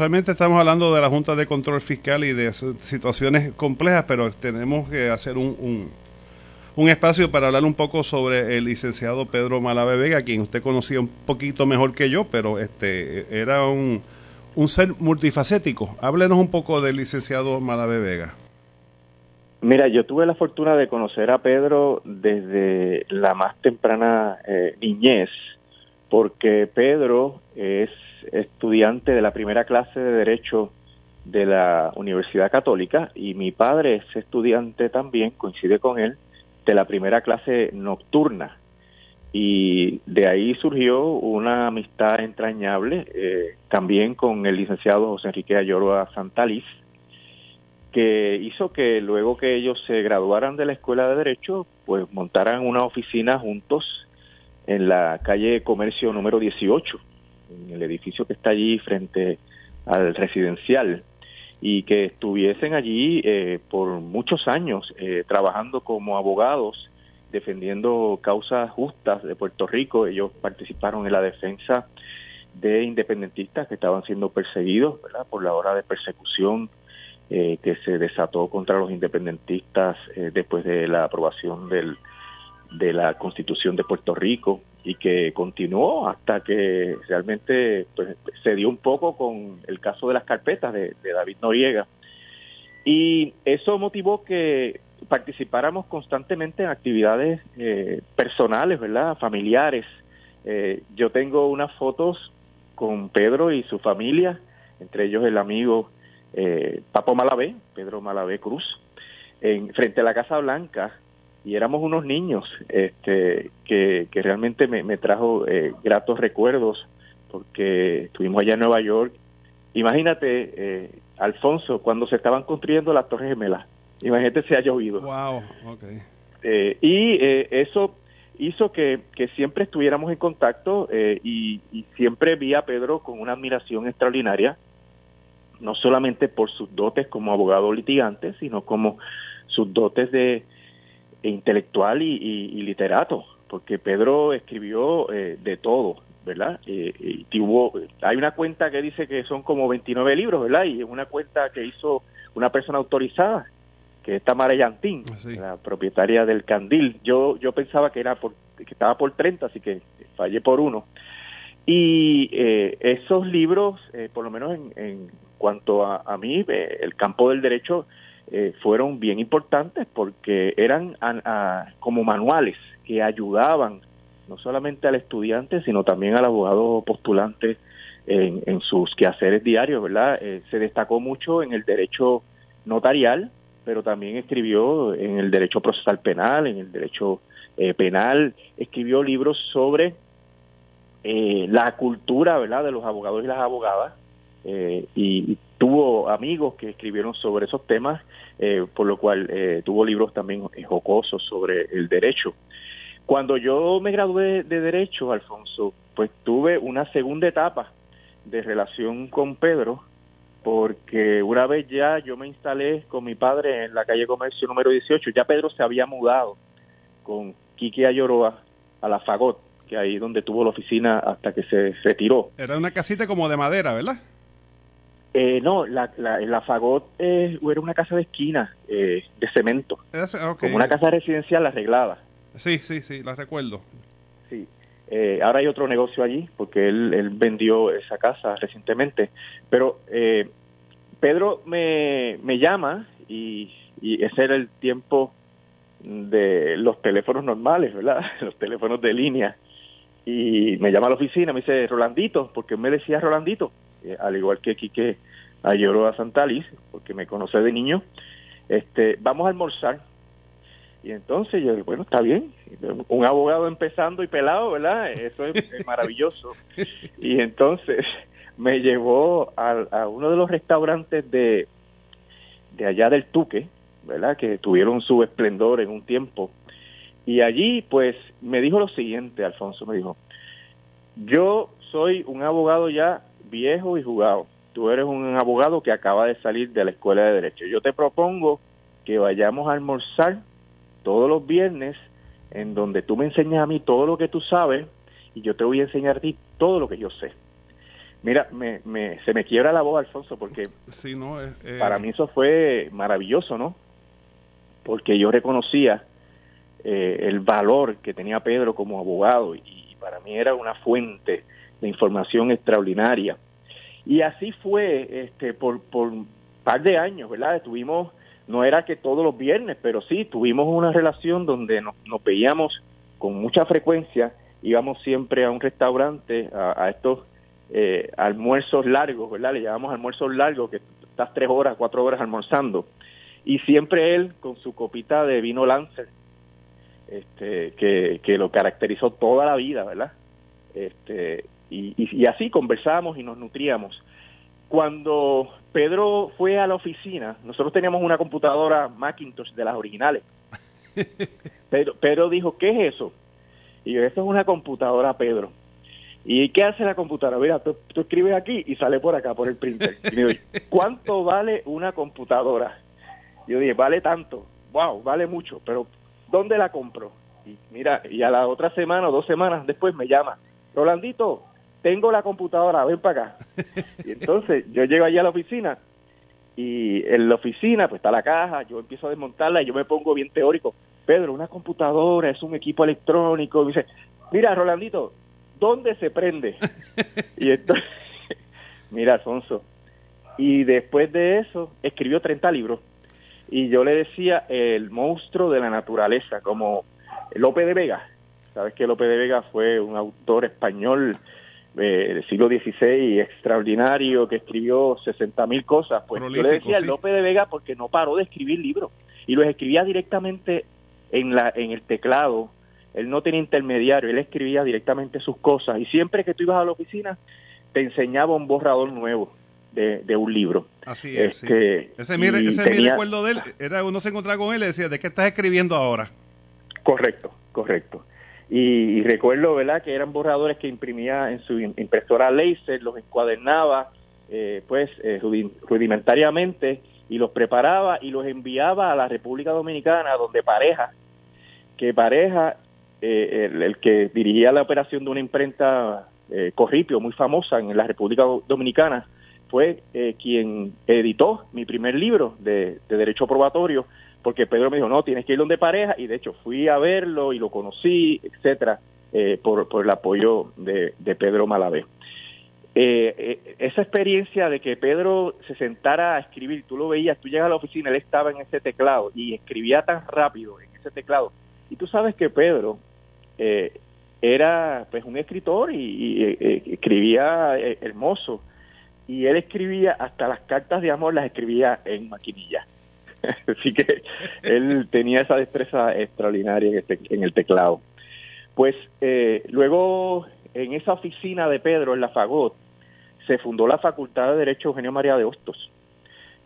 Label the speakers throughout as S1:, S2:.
S1: Realmente estamos hablando de la Junta de Control Fiscal y de situaciones complejas, pero tenemos que hacer un, un, espacio para hablar un poco sobre el licenciado Pedro Malave Vega, quien usted conocía un poquito mejor que yo, pero este era un, un ser multifacético. Háblenos un poco del licenciado Malave Vega.
S2: Mira, yo tuve la fortuna de conocer a Pedro desde la más temprana eh, niñez, porque Pedro es estudiante de la primera clase de Derecho de la Universidad Católica y mi padre es estudiante también, coincide con él, de la primera clase nocturna. Y de ahí surgió una amistad entrañable eh, también con el licenciado José Enrique Ayoroa Santaliz, que hizo que luego que ellos se graduaran de la Escuela de Derecho, pues montaran una oficina juntos en la calle Comercio número 18, en el edificio que está allí frente al residencial, y que estuviesen allí eh, por muchos años eh, trabajando como abogados, defendiendo causas justas de Puerto Rico. Ellos participaron en la defensa de independentistas que estaban siendo perseguidos ¿verdad? por la hora de persecución eh, que se desató contra los independentistas eh, después de la aprobación del, de la Constitución de Puerto Rico y que continuó hasta que realmente pues, se dio un poco con el caso de las carpetas de, David Noriega. Y eso motivó que participáramos constantemente en actividades eh, personales, ¿verdad? Familiares. yo tengo unas fotos con Pedro y su familia, entre ellos el amigo eh, Papo Malavé, Pedro Malavé Cruz, en, frente a la Casa Blanca, y éramos unos niños este, que, que realmente me, trajo eh, gratos recuerdos, porque estuvimos allá en Nueva York. Imagínate, eh, Alfonso, cuando se estaban construyendo las Torres Gemelas, imagínate si ha llovido.
S1: Wow, okay.
S2: Eh, y eso hizo que, que, siempre estuviéramos en contacto y, y, siempre vi a Pedro con una admiración extraordinaria no solamente por sus dotes como abogado litigante, sino como sus dotes de intelectual y, literato, porque Pedro escribió eh, de todo, ¿verdad? Eh, y tuvo, hay una cuenta que dice que son como 29 libros, ¿verdad? Y una cuenta que hizo una persona autorizada, que es Tamara Yantín, ah, la propietaria del Candil. Yo yo pensaba que era por, que estaba por 30, así que fallé por uno. Y eh, esos libros, por lo menos en, cuanto a, mí, eh, el campo del derecho eh, fueron bien importantes porque eran como manuales que ayudaban no solamente al estudiante, sino también al abogado postulante en, sus quehaceres diarios, ¿verdad? Eh, se destacó mucho en el derecho notarial, pero también escribió en el derecho procesal penal, en el derecho penal, escribió libros sobre la cultura, ¿verdad?, de los abogados y las abogadas, eh, y, tuvo amigos que escribieron sobre esos temas, eh, por lo cual eh, tuvo libros también jocosos sobre el derecho. Cuando yo me gradué de Derecho, Alfonso, pues tuve una segunda etapa de relación con Pedro, porque una vez ya yo me instalé con mi padre en la calle Comercio número 18, ya Pedro se había mudado con Quique Ayoroa a la Fagot, que ahí donde tuvo la oficina hasta que se retiró.
S1: Era una casita como de madera, ¿verdad?
S2: Eh, no, la, la, Fagot eh, era una casa de esquina eh, de cemento, como una casa residencial arreglada.
S1: Sí, sí, sí, la recuerdo.
S2: Sí, eh, ahora hay otro negocio allí porque él, él vendió esa casa recientemente, pero Pedro me, me llama y, y ese era el tiempo de los teléfonos normales, ¿verdad? Los teléfonos de línea. Y me llama a la oficina, me dice, Rolandito, porque me decía Rolandito eh, al igual que Quique a Santalis, porque me conoce de niño, este, vamos a almorzar. Y entonces yo, bueno, está bien, un abogado empezando y pelado, ¿verdad? Eso es, maravilloso. Y entonces me llevó a, a, uno de los restaurantes de, de allá del Tuque, ¿verdad? Que tuvieron su esplendor en un tiempo. Y allí, pues, me dijo lo siguiente, Alfonso, me dijo, yo soy un abogado ya viejo y jugado. Tú eres un abogado que acaba de salir de la escuela de derecho. Yo te propongo que vayamos a almorzar todos los viernes en donde tú me enseñas a mí todo lo que tú sabes y yo te voy a enseñar a ti todo lo que yo sé. Mira, me, se me quiebra la voz, Alfonso, porque
S1: sí, no, eh,
S2: para mí eso fue maravilloso, ¿no? Porque yo reconocía eh, el valor que tenía Pedro como abogado y para mí era una fuente de información extraordinaria. Y así fue este, por, por un par de años, ¿verdad? Estuvimos, no era que todos los viernes, pero sí, tuvimos una relación donde nos, nos veíamos con mucha frecuencia, íbamos siempre a un restaurante, a, estos eh, almuerzos largos, ¿verdad? Le llamamos almuerzos largos, que estás tres horas, cuatro horas almorzando. Y siempre él con su copita de vino Lancer, este, que, que lo caracterizó toda la vida, ¿verdad? Este, y, así conversábamos y nos nutríamos. Cuando Pedro fue a la oficina, nosotros teníamos una computadora Macintosh de las originales. Pero Pedro dijo, ¿qué es eso? Y yo, esto es una computadora, Pedro. ¿Y qué hace la computadora? Mira, tú, escribes aquí y sale por acá, por el printer. ¿cuánto vale una computadora? Yo dije, vale tanto. Wow, vale mucho, pero ¿dónde la compro? Y mira, y a la otra semana o dos semanas después me llama, Rolandito, tengo la computadora, ven para acá. Y entonces yo llego allá a la oficina y en la oficina pues está la caja, yo empiezo a desmontarla y yo me pongo bien teórico. Pedro, una computadora es un equipo electrónico. Y dice, mira, Rolandito, ¿dónde se prende? y entonces, mira, Alfonso. Y después de eso, escribió 30 libros. Y yo le decía el monstruo de la naturaleza, como Lope de Vega. Sabes que Lope de Vega fue un autor español eh, del siglo XVI extraordinario que escribió 60 mil cosas. Pues yo le decía Lope de Vega porque no paró de escribir libros y los escribía directamente en, la, en el teclado. Él no tenía intermediario, él escribía directamente sus cosas y siempre que tú ibas a la oficina te enseñaba un borrador nuevo. De, un libro.
S1: Así es. Este, ese, mi, recuerdo de él, era uno se encontraba con él y le decía, ¿de qué estás escribiendo ahora?
S2: Correcto, correcto. Y, recuerdo, ¿verdad?, que eran borradores que imprimía en su impresora laser, los encuadernaba, eh, pues, eh, rudimentariamente, y los preparaba y los enviaba a la República Dominicana, donde Pareja, que Pareja, eh, el, que dirigía la operación de una imprenta Corripio, muy famosa en la República Dominicana, fue quien editó mi primer libro de Derecho Probatorio, porque Pedro me dijo, no, tienes que ir donde pareja, y de hecho fui a verlo y lo conocí, etcétera, eh, por, por, el apoyo de, Pedro Malavé. Eh, eh, esa experiencia de que Pedro se sentara a escribir, tú lo veías, tú llegas a la oficina, él estaba en ese teclado y escribía tan rápido en ese teclado. Y tú sabes que Pedro era pues un escritor y, y escribía hermoso. Y él escribía hasta las cartas de amor, las escribía en maquinilla. Así que él tenía esa destreza extraordinaria en, el teclado. Pues eh, luego, en esa oficina de Pedro, en la Fagot, se fundó la Facultad de Derecho Eugenio María de Hostos.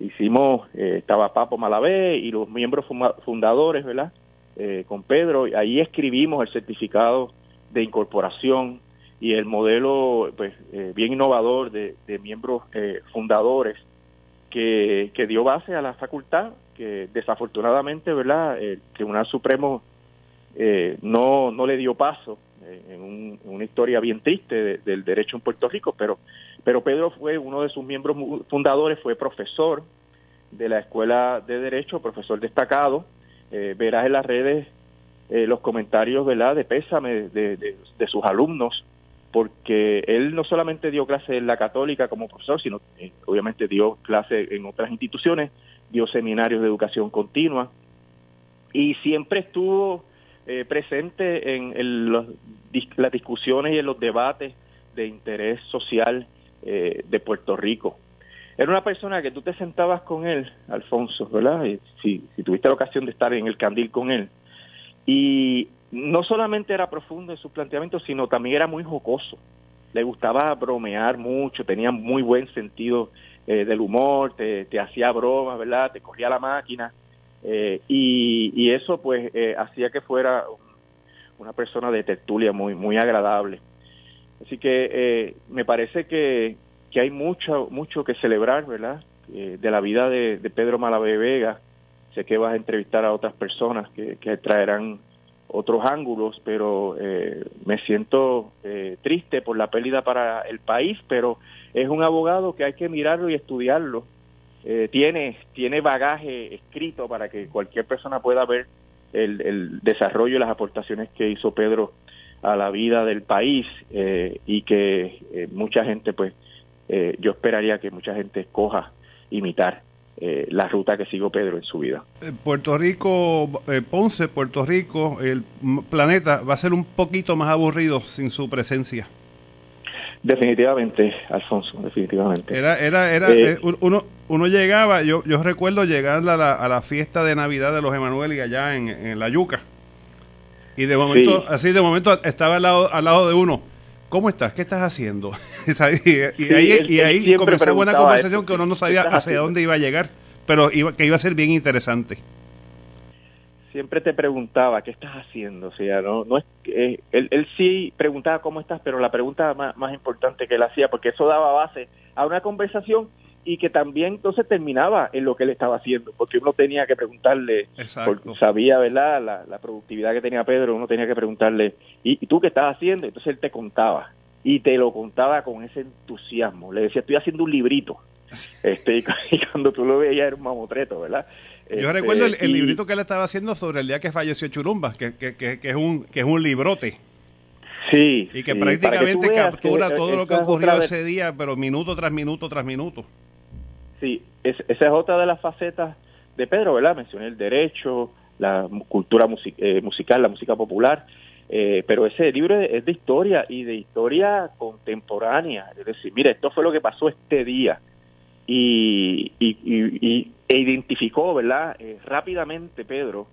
S2: Hicimos, eh, estaba Papo Malavé y los miembros fundadores, ¿verdad? Eh, con Pedro, y ahí escribimos el certificado de incorporación y el modelo pues bien innovador de, miembros fundadores que, dio base a la facultad que desafortunadamente, ¿verdad? El Tribunal Supremo eh, no, no le dio paso eh, en, una historia bien triste del derecho en Puerto Rico, pero, pero Pedro fue uno de sus miembros fundadores, fue profesor de la Escuela de Derecho, profesor destacado. Eh, verás en las redes los comentarios, ¿verdad?, de pésame de, de, sus alumnos, porque él no solamente dio clase en la católica como profesor, sino obviamente dio clase en otras instituciones, dio seminarios de educación continua y siempre estuvo eh, presente en, las discusiones y en los debates de interés social eh, de Puerto Rico. Era una persona que tú te sentabas con él, Alfonso, ¿verdad? si, si tuviste la ocasión de estar en el candil con él. Y no solamente era profundo en sus planteamientos, sino también era muy jocoso. Le gustaba bromear mucho, tenía muy buen sentido eh, del humor, te, hacía bromas, ¿verdad? Te corría la máquina. Eh, y, eso pues eh, hacía que fuera una persona de tertulia muy, muy agradable. Así que me parece que, que, hay mucho, mucho que celebrar, ¿verdad? de la vida de, Pedro Malavé Vega. Sé que vas a entrevistar a otras personas que, que traerán otros ángulos, pero me siento triste por la pérdida para el país, pero es un abogado que hay que mirarlo y estudiarlo. tiene, tiene bagaje escrito para que cualquier persona pueda ver el, el desarrollo y las aportaciones que hizo Pedro a la vida del país eh, y que eh, mucha gente, pues, eh, yo esperaría que mucha gente escoja imitar la ruta que siguió Pedro en su vida.
S1: Puerto Rico, Ponce, Puerto Rico, el planeta va a ser un poquito más aburrido sin su presencia.
S2: Definitivamente, Alfonso, definitivamente.
S1: Era, era, era, uno, uno llegaba, yo, yo recuerdo llegar a la, a la fiesta de Navidad de los Emanuel y allá en, en La Yuca y de momento, así de momento estaba al lado, al lado de uno. ¿Cómo estás? ¿Qué estás haciendo? y, ahí, y ahí comenzó buena conversación que uno no sabía hacia dónde iba a llegar, pero iba, que iba a ser bien interesante.
S2: Siempre te preguntaba, ¿qué estás haciendo? O sea, no, no es, eh, él, él, sí preguntaba cómo estás, pero la pregunta más, más importante que él hacía, porque eso daba base a una conversación y que también entonces terminaba en lo que él estaba haciendo, porque uno tenía que preguntarle, porque sabía, ¿verdad?, la, productividad que tenía Pedro, uno tenía que preguntarle, ¿y, tú qué estás haciendo? Entonces él te contaba, y te lo contaba con ese entusiasmo, le decía, estoy haciendo un librito, este, y, cuando tú lo veías era un mamotreto, ¿verdad?
S1: Yo este, recuerdo el, librito que él estaba haciendo sobre el día que falleció Churumba, que, que, que, es, un, que es un librote.
S2: Sí.
S1: Y que prácticamente captura todo lo que ocurrió ese día, pero minuto tras minuto tras minuto.
S2: Sí, esa es otra de las facetas de Pedro, ¿verdad? Mencioné el derecho, la cultura eh, musical, la música popular, eh, pero ese libro es de historia y de historia contemporánea. Es decir, mira, esto fue lo que pasó este día. Y, y, e identificó, ¿verdad? Eh, rápidamente Pedro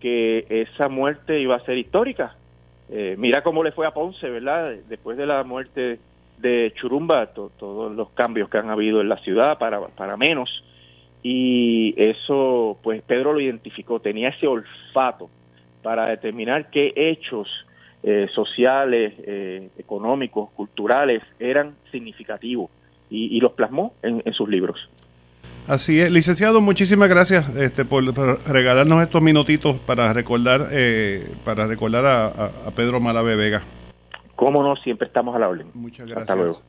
S2: que esa muerte iba a ser histórica. mira cómo le fue a Ponce, ¿verdad? Después de la muerte de Churumba, todos los cambios que han habido en la ciudad para, para menos. Y eso, pues Pedro lo identificó, tenía ese olfato para determinar qué hechos eh, sociales, eh, económicos, culturales eran significativos y, los plasmó en, sus libros.
S1: Así es, licenciado, muchísimas gracias este, por, regalarnos estos minutitos para recordar, eh, para recordar a, a Pedro Malave Vega.
S2: Cómo no, siempre estamos a la orden.
S1: Muchas gracias. Hasta luego.